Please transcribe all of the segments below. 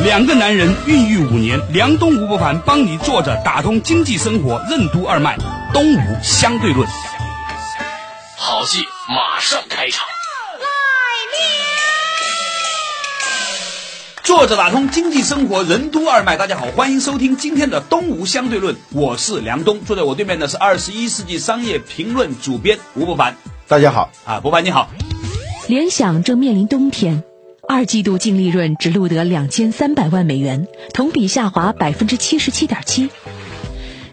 两个男人孕育五年，梁东吴伯凡帮你坐着打通经济生活任督二脉，东吴相对论。好戏马上开场。坐着打通经济生活任督二脉，大家好，欢迎收听今天的东吴相对论，我是梁东，坐在我对面的是二十一世纪商业评论主编吴伯凡。大家好，啊，伯凡你好。联想正面临冬天，二季度净利润只录得两千三百万美元，同比下滑百分之七十七点七。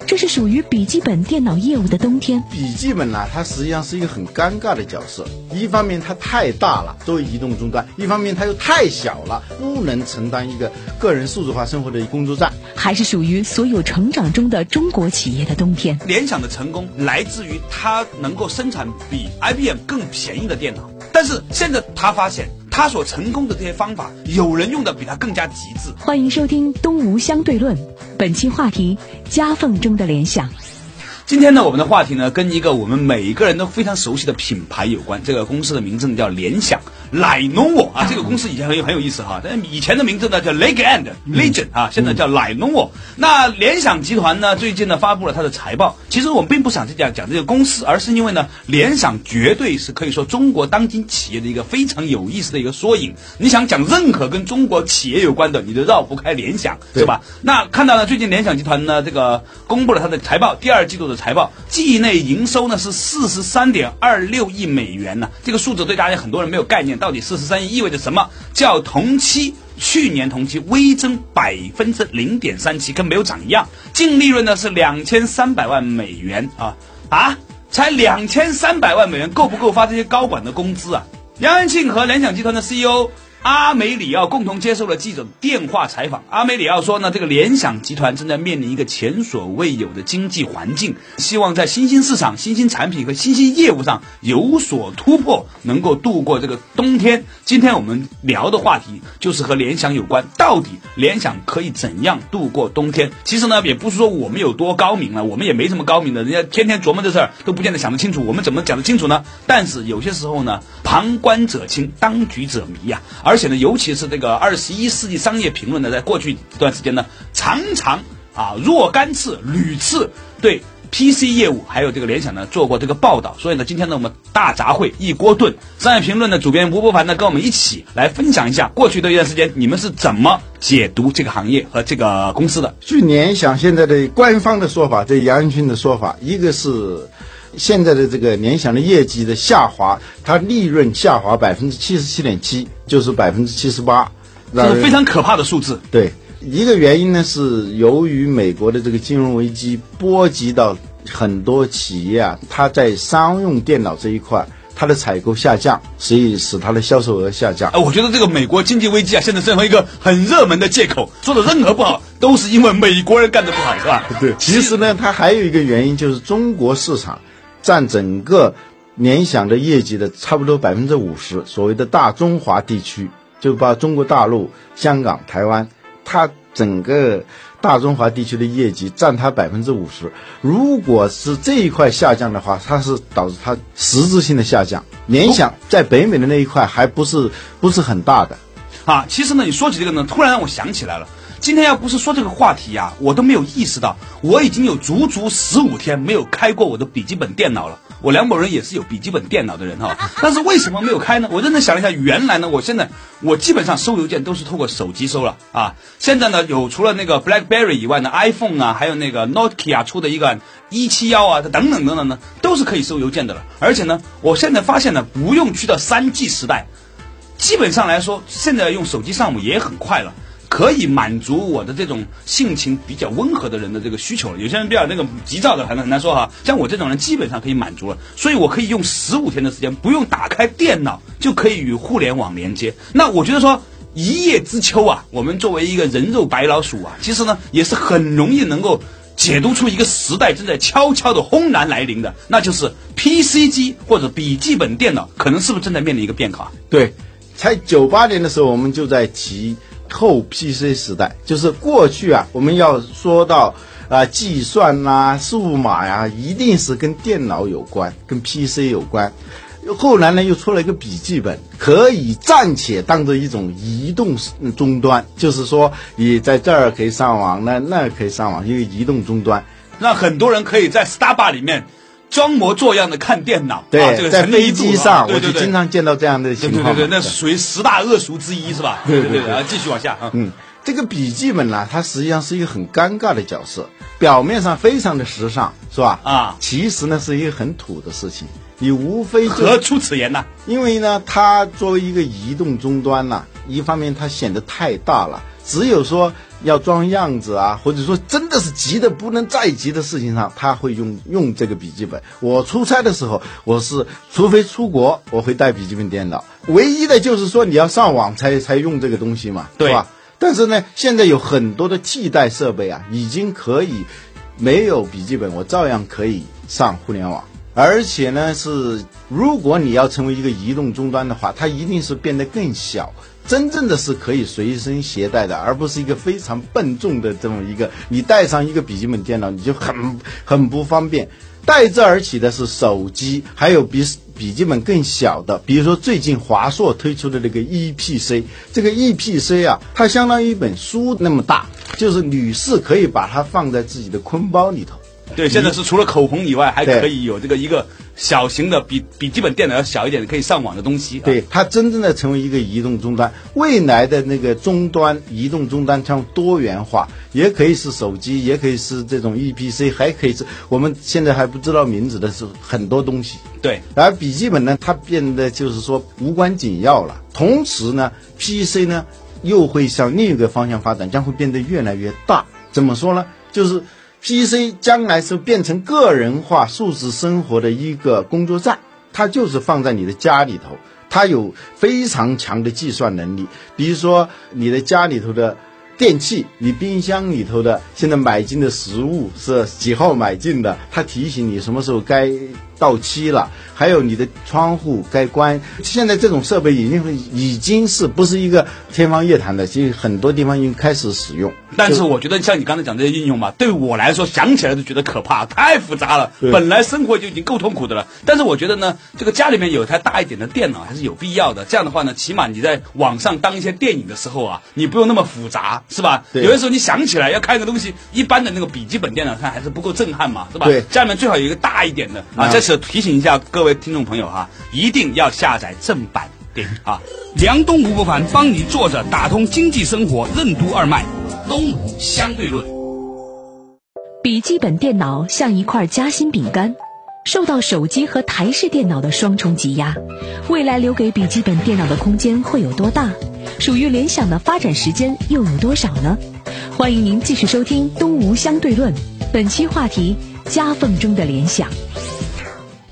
这是属于笔记本电脑业务的冬天。笔记本呢，它实际上是一个很尴尬的角色。一方面它太大了，作为移动终端；一方面它又太小了，不能承担一个个人数字化生活的工作站。还是属于所有成长中的中国企业的冬天。联想的成功来自于它能够生产比 IBM 更便宜的电脑，但是现在他发现，他所成功的这些方法，有人用的比他更加极致。欢迎收听《东吴相对论》，本期话题：夹缝中的联想。今天呢，我们的话题呢，跟一个我们每一个人都非常熟悉的品牌有关。这个公司的名字呢叫联想，Lenovo 啊，这个公司以前很有很有意思哈。但以前的名字呢叫 Legend Legend 啊，现在叫 Lenovo。那联想集团呢，最近呢发布了它的财报。其实我们并不想去讲讲这个公司，而是因为呢，联想绝对是可以说中国当今企业的一个非常有意思的一个缩影。你想讲任何跟中国企业有关的，你都绕不开联想，是吧？那看到了最近联想集团呢，这个公布了它的财报，第二季度的财报，季内营收呢是四十三点二六亿美元呢。这个数字对大家很多人没有概念，到底四十三亿意味着什么？叫同期去年同期微增百分之零点三七，跟没有涨一样。净利润呢是两千三百万美元啊啊，才两千三百万美元，够不够发这些高管的工资啊？杨元庆和联想集团的 CEO。阿梅里奥共同接受了记者电话采访。阿梅里奥说呢，这个联想集团正在面临一个前所未有的经济环境，希望在新兴市场、新兴产品和新兴业务上有所突破，能够度过这个冬天。今天我们聊的话题就是和联想有关，到底联想可以怎样度过冬天？其实呢，也不是说我们有多高明了，我们也没什么高明的，人家天天琢磨这事儿都不见得想得清楚，我们怎么讲得清楚呢？但是有些时候呢，旁观者清，当局者迷呀。而且呢，尤其是这个二十一世纪商业评论呢，在过去一段时间呢，常常啊若干次、屡次对 PC 业务还有这个联想呢做过这个报道。所以呢，今天呢，我们大杂烩一锅炖，商业评论的主编吴伯凡呢，跟我们一起来分享一下过去的一段时间，你们是怎么解读这个行业和这个公司的？据联想现在的官方的说法，这杨元庆的说法，一个是。现在的这个联想的业绩的下滑，它利润下滑百分之七十七点七，就是百分之七十八，这是非常可怕的数字。对，一个原因呢是由于美国的这个金融危机波及到很多企业啊，它在商用电脑这一块，它的采购下降，所以使它的销售额下降。哎，我觉得这个美国经济危机啊，现在成为一个很热门的借口，做的任何不好都是因为美国人干的不好，是吧？对，其实呢，它还有一个原因就是中国市场。占整个联想的业绩的差不多百分之五十，所谓的大中华地区，就把中国大陆、香港、台湾，它整个大中华地区的业绩占它百分之五十。如果是这一块下降的话，它是导致它实质性的下降。联想在北美的那一块还不是不是很大的，啊，其实呢，你说起这个呢，突然让我想起来了。今天要不是说这个话题呀，我都没有意识到，我已经有足足十五天没有开过我的笔记本电脑了。我梁某人也是有笔记本电脑的人哈，但是为什么没有开呢？我认真想了一下，原来呢，我现在我基本上收邮件都是透过手机收了啊。现在呢，有除了那个 BlackBerry 以外呢，iPhone 啊，还有那个 Nokia 出的一个一七幺啊，等等等等呢，都是可以收邮件的了。而且呢，我现在发现呢，不用去到三 G 时代，基本上来说，现在用手机上网也很快了。可以满足我的这种性情比较温和的人的这个需求了。有些人比较那个急躁的，很很难说哈。像我这种人，基本上可以满足了。所以我可以用十五天的时间，不用打开电脑就可以与互联网连接。那我觉得说，一叶知秋啊，我们作为一个人肉白老鼠啊，其实呢也是很容易能够解读出一个时代正在悄悄的轰然来临的，那就是 PC 机或者笔记本电脑可能是不是正在面临一个变化？对，才九八年的时候，我们就在提后 PC 时代，就是过去啊，我们要说到啊、计算呐、数码呀、一定是跟电脑有关，跟 PC 有关。后来呢，又出了一个笔记本，可以暂且当做一种移动终端，就是说你在这儿可以上网，那那可以上网，一个移动终端。让很多人可以在 s t a r b u c k 里面装模作样的看电脑，对，啊、这个在飞机上，我就经常见到这样的情况嘛。对对对，那属于十大恶俗之一，是吧？对对对对啊，继续往下啊。嗯，这个笔记本呢，它实际上是一个很尴尬的角色，表面上非常的时尚，是吧？啊其实呢是一个很土的事情。你无非就何出此言呢？因为呢，它作为一个移动终端呐、一方面它显得太大了，只有说要装样子啊，或者说真的是急的不能再急的事情上，他会用用这个笔记本。我出差的时候，我是除非出国，我会带笔记本电脑，唯一的就是说你要上网才才用这个东西嘛，对吧？但是呢，现在有很多的替代设备啊，已经可以没有笔记本，我照样可以上互联网。而且呢，是如果你要成为一个移动终端的话，它一定是变得更小，真正的是可以随身携带的，而不是一个非常笨重的这么一个。你带上一个笔记本电脑，你就很很不方便。代之而起的是手机，还有比笔记本更小的，比如说最近华硕推出的这个 EPC，这个 EPC 啊，它相当于一本书那么大，就是女士可以把它放在自己的坤包里头。对，现在是除了口红以外，还可以有这个一个小型的比笔记本电脑要小一点的可以上网的东西。啊，对，它真正的成为一个移动终端，未来的那个终端移动终端将多元化，也可以是手机，也可以是这种 EPC，还可以是我们现在还不知道名字的是很多东西。对，而笔记本呢，它变得就是说无关紧要了。同时呢，PC 呢又会向另一个方向发展，将会变得越来越大。怎么说呢？就是 PC 将来是变成个人化数字生活的一个工作站，它就是放在你的家里头，它有非常强的计算能力。比如说你的家里头的。电器，你冰箱里头的现在买进的食物是几号买进的？它提醒你什么时候该到期了，还有你的窗户该关。现在这种设备已经已经是不是一个天方夜谭的，其实很多地方已经开始使用。但是我觉得像你刚才讲这些应用嘛，对我来说想起来都觉得可怕，太复杂了。本来生活就已经够痛苦的了，但是我觉得呢，这个家里面有一台大一点的电脑还是有必要的。这样的话呢，起码你在网上当一些电影的时候啊，你不用那么复杂，是吧？对有的时候你想起来要看一个东西，一般的那个笔记本电脑看还是不够震撼嘛，是吧？对家里面最好有一个大一点的啊。嗯在提醒一下各位听众朋友哈，一定要下载正版电影啊。梁东吴不凡帮你坐着打通经济生活任督二脉，东吴相对论。笔记本电脑像一块夹心饼干，受到手机和台式电脑的双重挤压，未来留给笔记本电脑的空间会有多大？属于联想的发展时间又有多少呢？欢迎您继续收听《东吴相对论》，本期话题：夹缝中的联想。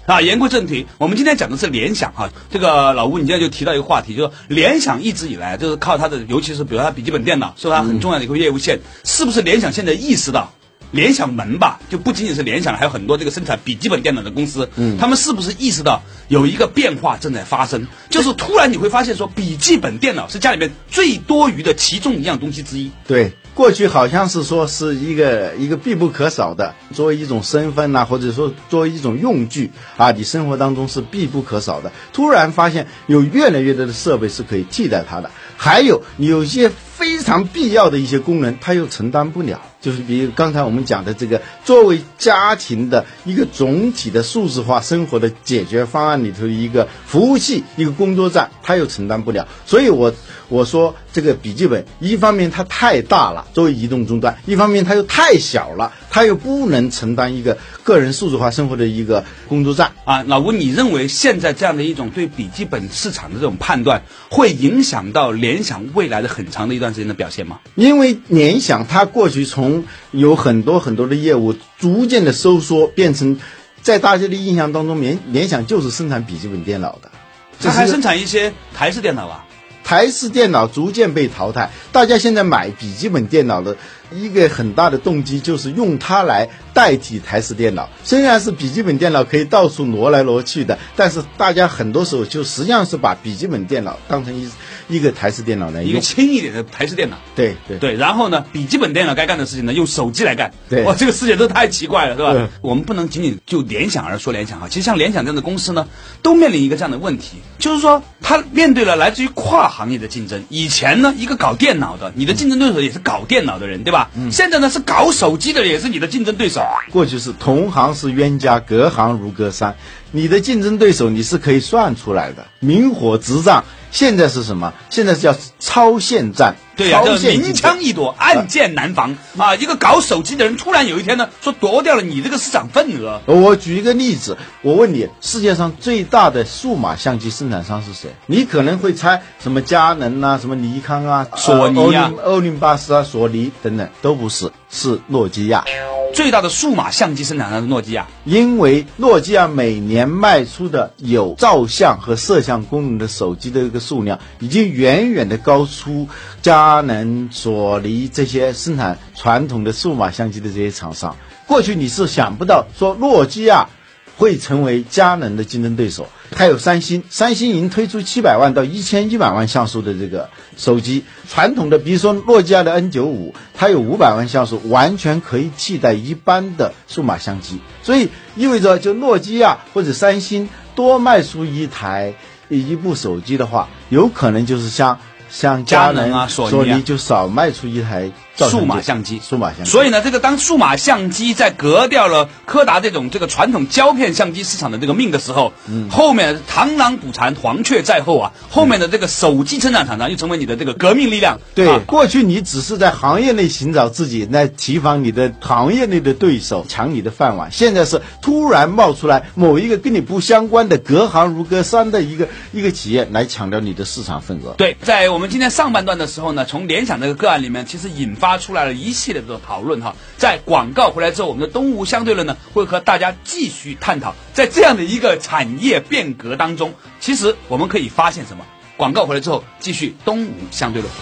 啊，言归正题，我们今天讲的是联想哈。这个老吴，你现在就提到一个话题，就是联想一直以来就是靠它的，尤其是比如它笔记本电脑，是它很重要的一个业务线。是不是联想现在意识到，联想门吧，就不仅仅是联想，还有很多这个生产笔记本电脑的公司，嗯，他们是不是意识到有一个变化正在发生？就是突然你会发现说，笔记本电脑是家里面最多余的其中一样东西之一。对，过去好像是说是一个一个必不可少的，作为一种身份呐、或者说作为一种用具啊，你生活当中是必不可少的。突然发现有越来越多的设备是可以替代它的，还有有些非常必要的一些功能，它又承担不了。就是比如刚才我们讲的这个，作为家庭的一个总体的数字化生活的解决方案里头一个服务器、一个工作站，它又承担不了。所以我我说这个笔记本，一方面它太大了，作为移动终端；一方面它又太小了，它又不能承担一个个人数字化生活的一个工作站。啊，老吴，你认为现在这样的一种对笔记本市场的这种判断，会影响到联想未来的很长的一段时间的表现吗？因为联想它过去从有很多很多的业务逐渐的收缩，变成在大家的印象当中，联联想就是生产笔记本电脑的。它还生产一些台式电脑啊。台式电脑逐渐被淘汰，大家现在买笔记本电脑的一个很大的动机就是用它来代替台式电脑。虽然是笔记本电脑可以到处挪来挪去的，但是大家很多时候就实际上是把笔记本电脑当成一一个台式电脑来一个。轻一点的台式电脑。对对对，然后呢，笔记本电脑该干的事情呢，用手机来干。对哇，这个世界都太奇怪了，是吧？对我们不能仅仅就联想而说联想哈，其实像联想这样的公司呢，都面临一个这样的问题，就是说它面对了来自于跨行业的竞争。以前呢，一个搞电脑的，你的竞争对手也是搞电脑的人，对吧？嗯。现在呢，是搞手机的也是你的竞争对手。过去是同行是冤家，隔行如隔山。你的竞争对手你是可以算出来的，明火执仗。现在是什么？现在是叫超限战。对呀、这明枪易躲，暗箭难防啊！一个搞手机的人，突然有一天呢，说夺掉了你这个市场份额。我举一个例子，我问你，世界上最大的数码相机生产商是谁？你可能会猜什么佳能啊，什么尼康啊，索尼啊呃欧林欧林巴斯啊，索尼等等，都不是，是诺基亚。最大的数码相机生产商是诺基亚，因为诺基亚每年卖出的有照相和摄像功能的手机的一个数量，已经远远的高出佳能、索尼这些生产传统的数码相机的这些厂商。过去你是想不到说诺基亚会成为佳能的竞争对手。还有三星，三星已经推出七百万到一千一百万像素的这个手机，传统的比如说诺基亚的 N 九五，它有五百万像素，完全可以替代一般的数码相机，所以意味着就诺基亚或者三星多卖出一台一部手机的话，有可能就是像像佳佳能啊索尼就少卖出一台照数码相相机。数码相机。所以呢，这个当数码相机在革掉了柯达这种这个传统胶片相机市场的这个命的时候，嗯后面螳螂捕蝉，黄雀在后啊，后面的这个手机生产厂商又成为你的这个革命力量。对，啊过去你只是在行业内寻找自己，来提防你的行业内的对手，抢你的饭碗。现在是突然冒出来某一个跟你不相关的隔行如隔山的一个一个企业来抢掉你的市场份额。对，在我们今天上半段的时候呢，从联想这个个案里面，其实引发出来了一系列的讨论哈。在广告回来之后，我们的东吴相对论呢，会和大家继续探讨，在这样的一个产业变革当中，其实我们可以发现什么？广告回来之后，继续东吴相对论。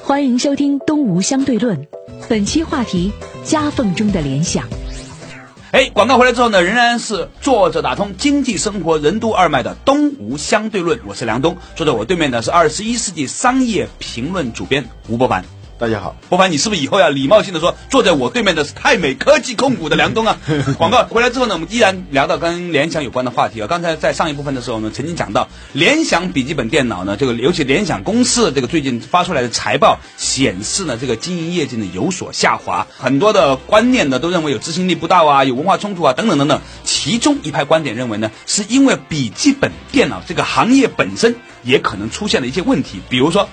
欢迎收听《东吴相对论》，本期话题：夹缝中的联想。哎，广告回来之后呢，仍然是坐着打通经济生活任督二脉的东吴相对论，我是梁东，坐在我对面的是二十一世纪商业评论主编吴伯凡。大家好，伯凡，你是不是以后要礼貌性的说，坐在我对面的是泰美科技控股的梁东啊？广告回来之后呢，我们依然聊到跟联想有关的话题啊。刚才在上一部分的时候呢，曾经讲到联想笔记本电脑呢，这个尤其联想公司这个最近发出来的财报显示呢，这个经营业绩呢有所下滑，很多的观念呢都认为有执行力不到啊，有文化冲突啊等等等等。其中一派观点认为呢，是因为笔记本电脑这个行业本身也可能出现了一些问题，比如说。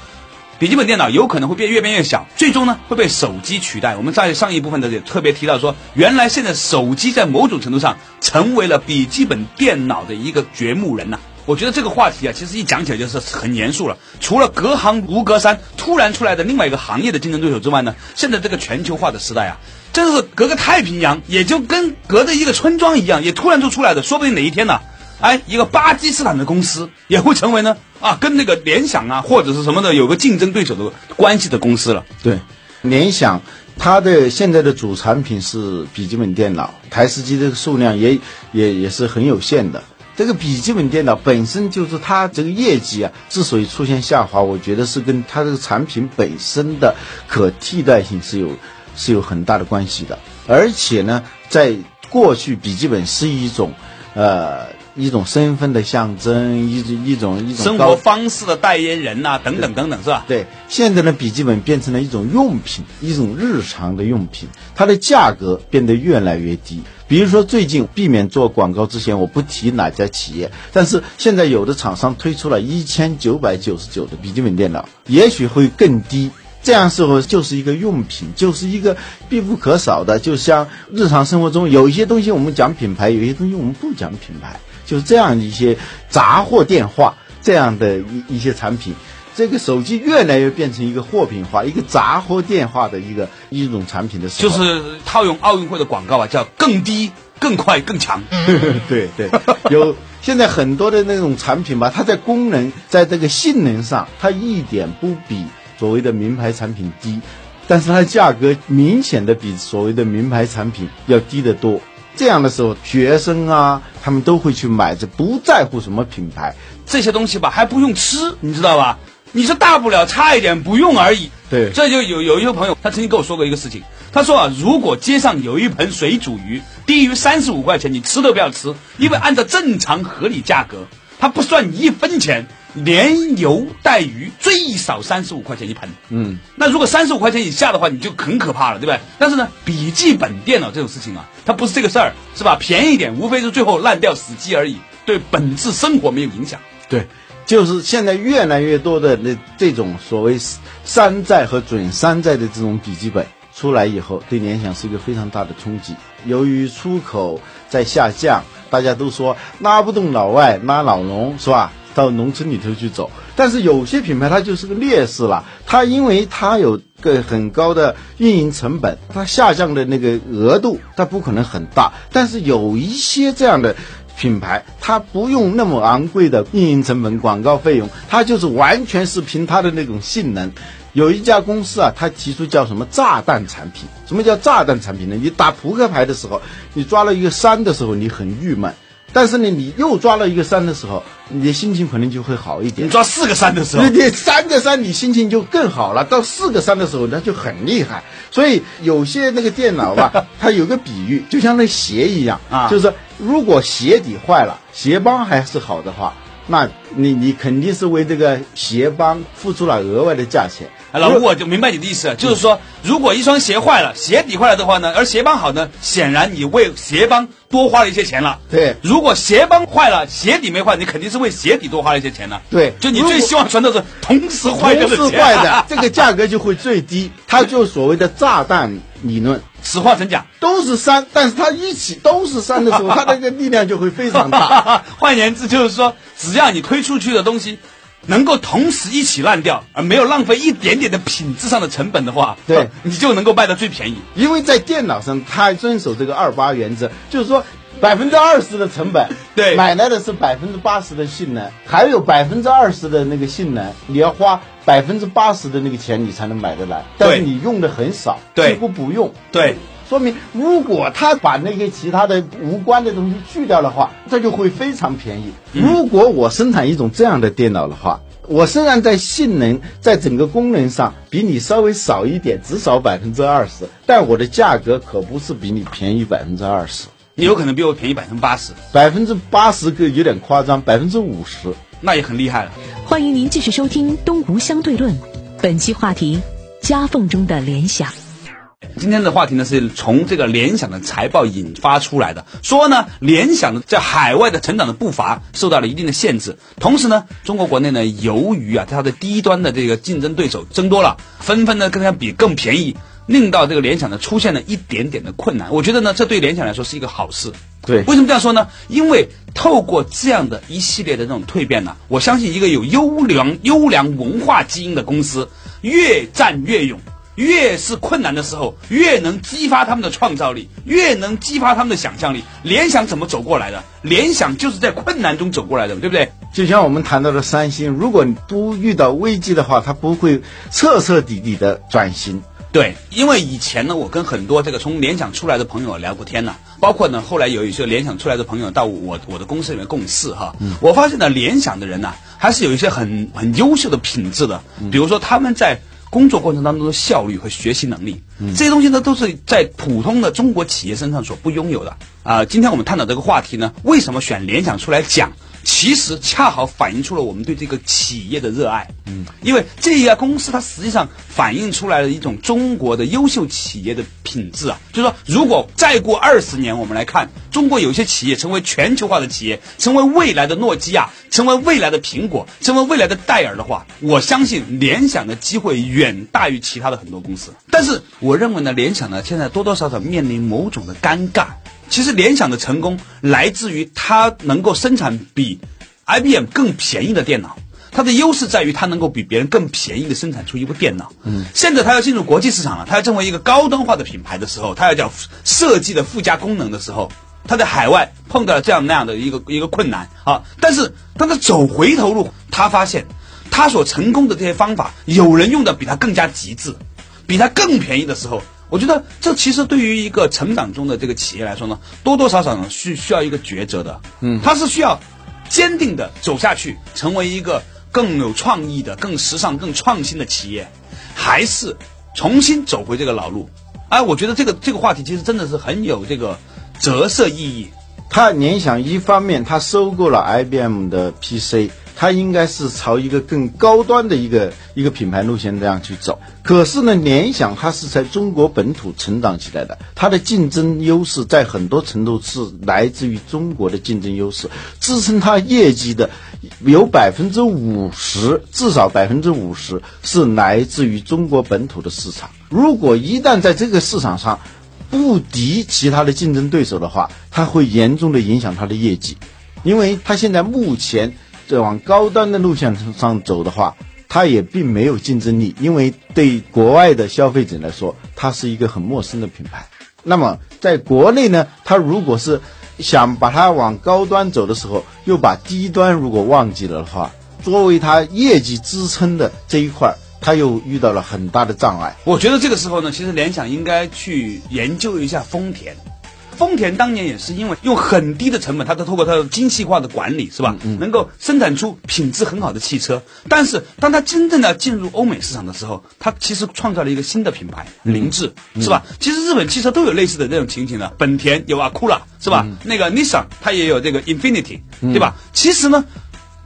笔记本电脑有可能会变越变越小，最终呢会被手机取代。我们在上一部分的也特别提到说，原来现在手机在某种程度上成为了笔记本电脑的一个掘墓人呐、我觉得这个话题啊，其实一讲起来就是很严肃了。除了隔行如隔山突然出来的另外一个行业的竞争对手之外呢，现在这个全球化的时代啊，真是隔个太平洋，也就跟隔着一个村庄一样，也突然就出来的，说不定哪一天呢、哎，一个巴基斯坦的公司也会成为呢啊，跟那个联想啊或者是什么的有个竞争对手的关系的公司了。对，联想它的现在的主产品是笔记本电脑，台式机这个数量也也也是很有限的。这个笔记本电脑本身就是它这个业绩啊，之所以出现下滑，我觉得是跟它这个产品本身的可替代性是有是有很大的关系的。而且呢，在过去笔记本是一种呃一种身份的象征，一种一种一种生活方式的代言人呐、等等等等，是吧？对，现在的笔记本变成了一种用品，一种日常的用品，它的价格变得越来越低。比如说，最近避免做广告之前，我不提哪家企业，但是现在有的厂商推出了一千九百九十九的笔记本电脑，也许会更低。这样时候就是一个用品，就是一个必不可少的。就像日常生活中有一些东西我们讲品牌，有一些东西我们不讲品牌，就是这样一些杂货电话这样的一一些产品。这个手机越来越变成一个货品化、一个杂货电话的一个一种产品的时候，就是套用奥运会的广告啊，叫更低、更快更强。对对，有现在很多的那种产品吧，它在功能在这个性能上，它一点不比所谓的名牌产品低，但是它的价格明显的比所谓的名牌产品要低得多。这样的时候，学生啊，他们都会去买，这不在乎什么品牌。这些东西吧还不用吃，你知道吧？你这大不了差一点不用而已。对这就有有一个朋友，他曾经跟我说过一个事情，他说啊，如果街上有一盆水煮鱼低于三十五块钱，你吃都不要吃，因为按照正常合理价格，他不算你一分钱，连油带鱼最少三十五块钱一盆。嗯，那如果三十五块钱以下的话，你就很可怕了，对吧？但是呢，笔记本电脑这种事情啊，它不是这个事儿，是吧？便宜一点，无非是最后烂掉死机而已，对本质生活没有影响。对，就是现在越来越多的那这种所谓山寨和准山寨的这种笔记本出来以后，对联想是一个非常大的冲击。由于出口在下降，大家都说拉不动老外，拉老农是吧？到农村里头去走。但是有些品牌它就是个劣势了，它因为它有个很高的运营成本，它下降的那个额度它不可能很大。但是有一些这样的。品牌它不用那么昂贵的运营成本、广告费用，它就是完全是凭它的那种性能。有一家公司啊，它提出叫什么炸弹产品？什么叫炸弹产品呢？你打扑克牌的时候，你抓了一个三的时候，你很郁闷。但是呢，你又抓了一个三的时候，你的心情可能就会好一点。你抓四个三的时候，你三个三，你心情就更好了。到四个三的时候，那就很厉害。所以有些那个电脑吧，它有个比喻，就像那鞋一样啊，就是如果鞋底坏了，鞋帮还是好的话，那你你肯定是为这个鞋帮付出了额外的价钱。老吴，我就明白你的意思，就是说，如果一双鞋坏了，鞋底坏了的话呢，而鞋帮好呢，显然你为鞋帮多花了一些钱了。对，如果鞋帮坏了，鞋底没坏，你肯定是为鞋底多花了一些钱了。对，就你最希望穿的是同时坏的，同时坏的，这个价格就会最低。它就所谓的炸弹理论，此话怎讲？都是三，但是它一起都是三的时候，它那个力量就会非常大。换言之，就是说，只要你推出去的东西。能够同时一起烂掉，而没有浪费一点点的品质上的成本的话，对，你就能够卖的最便宜。因为在电脑上，它遵守这个二八原则，就是说百分之二十的成本，对，买来的是百分之八十的性能，还有百分之二十的那个性能，你要花百分之八十的那个钱，你才能买得来。但是你用的很少，几乎不用。对。说明，如果他把那些其他的无关的东西去掉的话，这就会非常便宜。如果我生产一种这样的电脑的话，我虽然在性能、在整个功能上比你稍微少一点，只少百分之二十，但我的价格可不是比你便宜百分之二十，你有可能比我便宜百分之八十，百分之八十个有点夸张，百分之五十那也很厉害了。欢迎您继续收听《东吴相对论》，本期话题：夹缝中的联想。今天的话题呢，是从这个联想的财报引发出来的，说呢，联想的在海外的成长的步伐受到了一定的限制，同时呢，中国国内呢，由于啊它的低端的这个竞争对手增多了，纷纷呢跟它比更便宜，令到这个联想呢出现了一点点的困难。我觉得呢，这对联想来说是一个好事。对，为什么这样说呢？因为透过这样的一系列的这种蜕变呢，我相信一个有优良优良文化基因的公司，越战越勇。越是困难的时候，越能激发他们的创造力，越能激发他们的想象力。联想怎么走过来的？联想就是在困难中走过来的，对不对？就像我们谈到的三星，如果你不遇到危机的话，它不会彻彻底底的转型。对，因为以前呢，我跟很多这个从联想出来的朋友聊过天呢，包括呢后来有一些联想出来的朋友到我我的公司里面共事哈，嗯我发现呢，联想的人呢还是有一些很很优秀的品质的，比如说他们在。工作过程当中的效率和学习能力，这些东西呢，都是在普通的中国企业身上所不拥有的啊。今天我们探讨这个话题呢，为什么选联想出来讲？其实恰好反映出了我们对这个企业的热爱。嗯，因为这一家公司它实际上反映出来了一种中国的优秀企业的品质啊。就是说，如果再过二十年，我们来看中国有些企业成为全球化的企业，成为未来的诺基亚，成为未来的苹果，成为未来的戴尔的话，我相信联想的机会远大于其他的很多公司。但是，我认为呢，联想呢现在多多少少面临某种的尴尬。其实联想的成功来自于它能够生产比 IBM 更便宜的电脑，它的优势在于它能够比别人更便宜的生产出一部电脑。嗯，现在它要进入国际市场了，它要成为一个高端化的品牌的时候，它要讲设计的附加功能的时候，它在海外碰到了这样那样的一个一个困难。啊，但是当他走回头路，他发现他所成功的这些方法，有人用的比他更加极致，比他更便宜的时候，我觉得这其实对于一个成长中的这个企业来说呢，多多少少呢需需要一个抉择的，嗯，他是需要坚定的走下去，成为一个更有创意的、更时尚、更创新的企业，还是重新走回这个老路？哎，我觉得这个这个话题其实真的是很有这个折射意义。他联想一方面，他收购了 IBM 的 PC，他应该是朝一个更高端的一个一个品牌路线这样去走。可是呢，联想它是在中国本土成长起来的，它的竞争优势在很多程度是来自于中国的竞争优势，支撑它业绩的有百分之五十，至少百分之五十是来自于中国本土的市场。如果一旦在这个市场上不敌其他的竞争对手的话，它会严重的影响它的业绩，因为它现在目前在往高端的路线上走的话，它也并没有竞争力，因为对国外的消费者来说，它是一个很陌生的品牌。那么在国内呢，它如果是想把它往高端走的时候，又把低端如果忘记了的话，作为它业绩支撑的这一块。他又遇到了很大的障碍。我觉得这个时候呢，其实联想应该去研究一下丰田。丰田当年也是因为用很低的成本，它都透过它的精细化的管理，是吧？能够生产出品质很好的汽车。但是，当它真正的进入欧美市场的时候，它其实创造了一个新的品牌——凌志，是吧？其实日本汽车都有类似的这种情形的，本田有啊，Cura，是吧？那个 Nissan 它也有这个 Infinity，对吧？其实呢。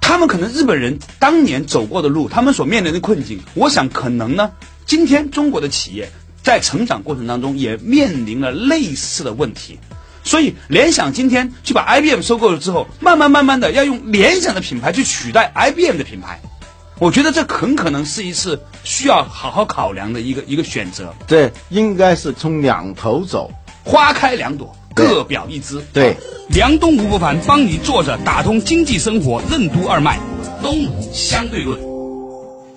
他们可能日本人当年走过的路，他们所面临的困境，我想可能呢，今天中国的企业在成长过程当中也面临了类似的问题，所以联想今天去把 IBM 收购了之后，慢慢慢慢的要用联想的品牌去取代 IBM 的品牌，我觉得这很可能是一次需要好好考量的一个一个选择。对应该是从两头走，花开两朵。各表一枝。对，梁东吴不凡帮你坐着打通经济生活任督二脉，东吴相对论。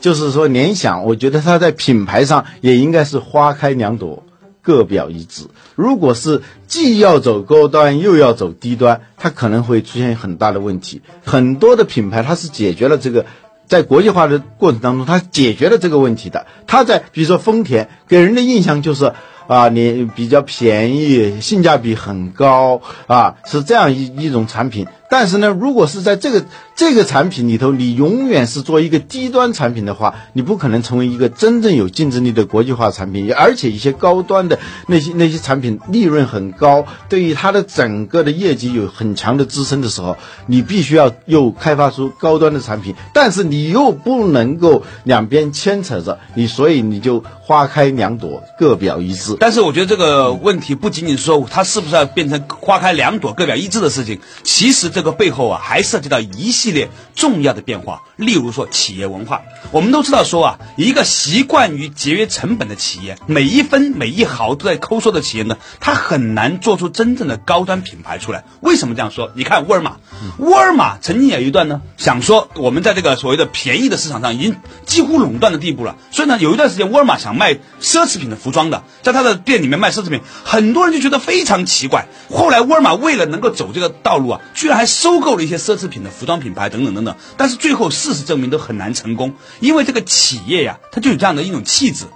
就是说，联想，我觉得它在品牌上也应该是花开两朵，各表一枝。如果是既要走高端又要走低端，它可能会出现很大的问题。很多的品牌它是解决了这个，在国际化的过程当中，它解决了这个问题的。它在比如说丰田，给人的印象就是。啊，你比较便宜，性价比很高啊，是这样一一种产品。但是呢，如果是在这个这个产品里头，你永远是做一个低端产品的话，你不可能成为一个真正有竞争力的国际化产品。而且一些高端的那些那些产品利润很高，对于它的整个的业绩有很强的支撑的时候，你必须要又开发出高端的产品，但是你又不能够两边牵扯着你，所以你就花开两朵，各表一枝。但是我觉得这个问题不仅仅说它是不是要变成花开两朵，各表一枝的事情，其实这。这个背后啊，还涉及到一系列重要的变化。例如说，企业文化，我们都知道说啊，一个习惯于节约成本的企业，每一分每一毫都在抠缩的企业呢，它很难做出真正的高端品牌出来。为什么这样说？你看沃尔玛，沃尔玛曾经有一段呢，想说我们在这个所谓的便宜的市场上已经几乎垄断的地步了，所以呢，有一段时间沃尔玛想卖奢侈品的服装的，在他的店里面卖奢侈品，很多人就觉得非常奇怪。后来沃尔玛为了能够走这个道路啊，居然还收购了一些奢侈品的服装品牌等等等等，但是最后是事实证明都很难成功，因为这个企业呀，它就有这样的一种气质。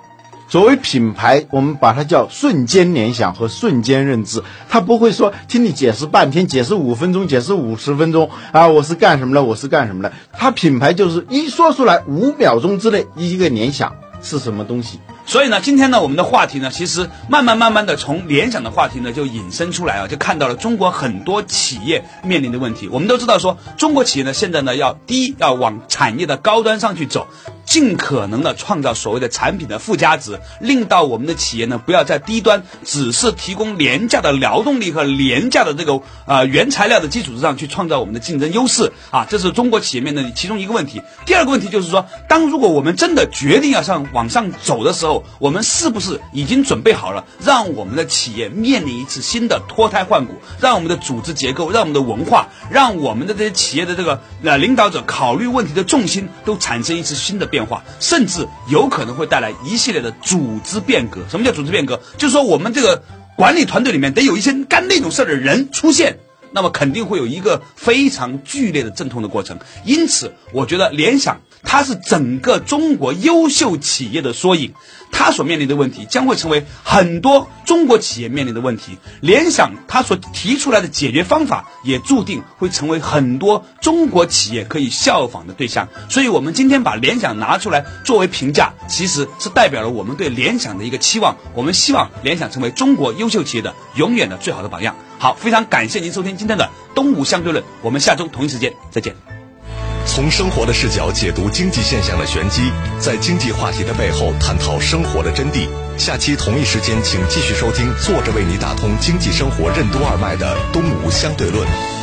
所谓品牌，我们把它叫瞬间联想和瞬间认知，它不会说听你解释半天，解释五分钟，解释五十分钟啊，我是干什么的，我是干什么的。它品牌就是一说出来，五秒钟之内一个联想是什么东西。所以呢，今天呢，我们的话题呢，其实慢慢慢慢的从联想的话题呢，就引申出来啊，就看到了中国很多企业面临的问题。我们都知道说，中国企业呢，现在呢，要第一要往产业的高端上去走。尽可能的创造所谓的产品的附加值，令到我们的企业呢不要在低端只是提供廉价的劳动力和廉价的这个呃原材料的基础之上去创造我们的竞争优势啊，这是中国企业面的其中一个问题。第二个问题就是说，当如果我们真的决定要上往上走的时候我们是不是已经准备好了，让我们的企业面临一次新的脱胎换骨，让我们的组织结构，让我们的文化，让我们的这些企业的这个呃领导者考虑问题的重心都产生一次新的变。化，甚至有可能会带来一系列的组织变革。什么叫组织变革？就是说，我们这个管理团队里面得有一些干那种事儿的人出现。那么肯定会有一个非常剧烈的阵痛的过程，因此我觉得联想它是整个中国优秀企业的缩影，它所面临的问题将会成为很多中国企业面临的问题。联想它所提出来的解决方法也注定会成为很多中国企业可以效仿的对象。所以，我们今天把联想拿出来作为评价，其实是代表了我们对联想的一个期望。我们希望联想成为中国优秀企业的永远的最好的榜样。好，非常感谢您收听今天的东吴相对论，我们下周同一时间再见。从生活的视角解读经济现象的玄机，在经济话题的背后探讨生活的真谛。下期同一时间，请继续收听，坐着为你打通经济生活任督二脉的东吴相对论。